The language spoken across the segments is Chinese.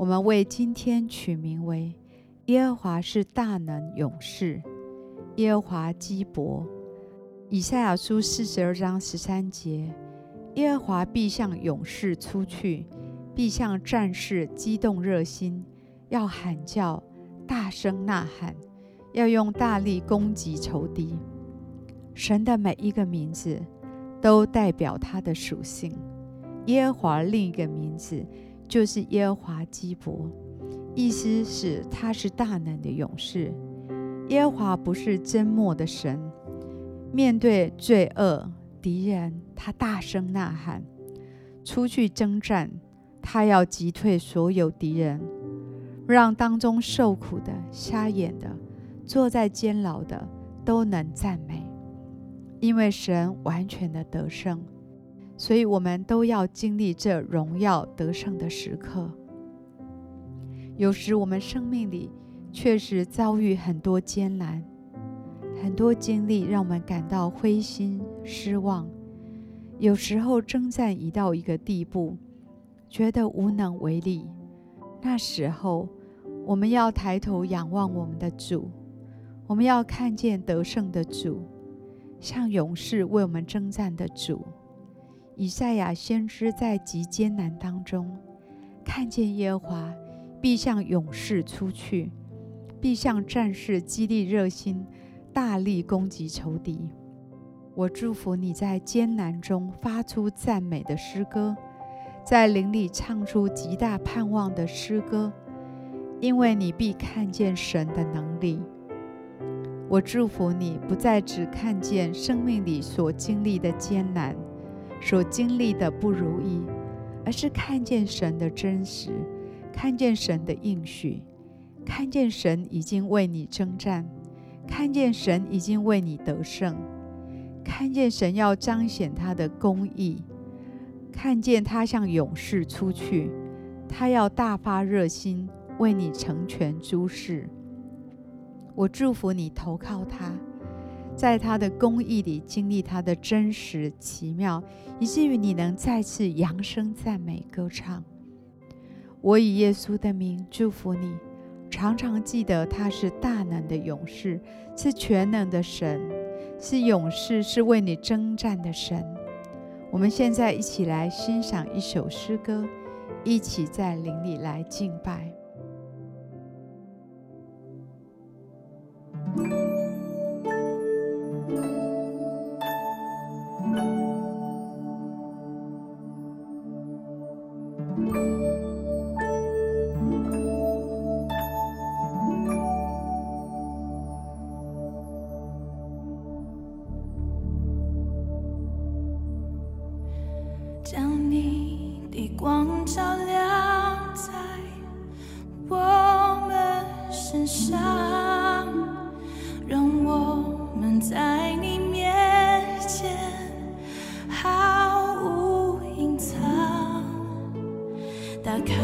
我们为今天取名为“耶和华是大能勇士，耶和华基伯”。以赛亚书四十二章十三节：“耶和华必向勇士出去，必向战士激动热心，要喊叫，大声呐喊，要用大力攻击仇敌。”神的每一个名字都代表他的属性。耶和华另一个名字，就是耶和华基伯，意思是他是大能的勇士。耶和华不是缄默的神，面对罪恶敌人，他大声呐喊，出去征战，他要击退所有敌人，让当中受苦的、瞎眼的、坐在监牢的都能赞美，因为神完全的得胜。所以，我们都要经历这荣耀得胜的时刻。有时，我们生命里确实遭遇很多艰难，很多经历让我们感到灰心失望。有时候，征战已到一个地步，觉得无能为力。那时候，我们要抬头仰望我们的主，我们要看见得胜的主，像勇士为我们征战的主。以赛亚先知在极艰难当中，看见耶和华必向勇士出去，必向战士激励热心，大力攻击仇敌。我祝福你在艰难中发出赞美的诗歌，在灵里唱出极大盼望的诗歌，因为你必看见神的能力。我祝福你不再只看见生命里所经历的艰难。所经历的不如意，而是看见神的真实，看见神的应许，看见神已经为你征战，看见神已经为你得胜，看见神要彰显他的公义，看见他向勇士出去，他要大发热心为你成全诸事。我祝福你投靠他。在他的公义里经历他的真实奇妙，以至于你能再次扬声赞美歌唱。我以耶稣的名祝福你，常常记得他是大能的勇士，是全能的神，是勇士，是为你征战的神。我们现在一起来欣赏一首诗歌，一起在灵里来敬拜。将你的光照亮在我们身上，让我们在你面前毫无隐藏。打开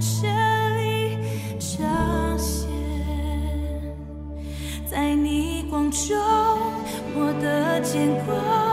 这里彰显，在逆光中我的坚果。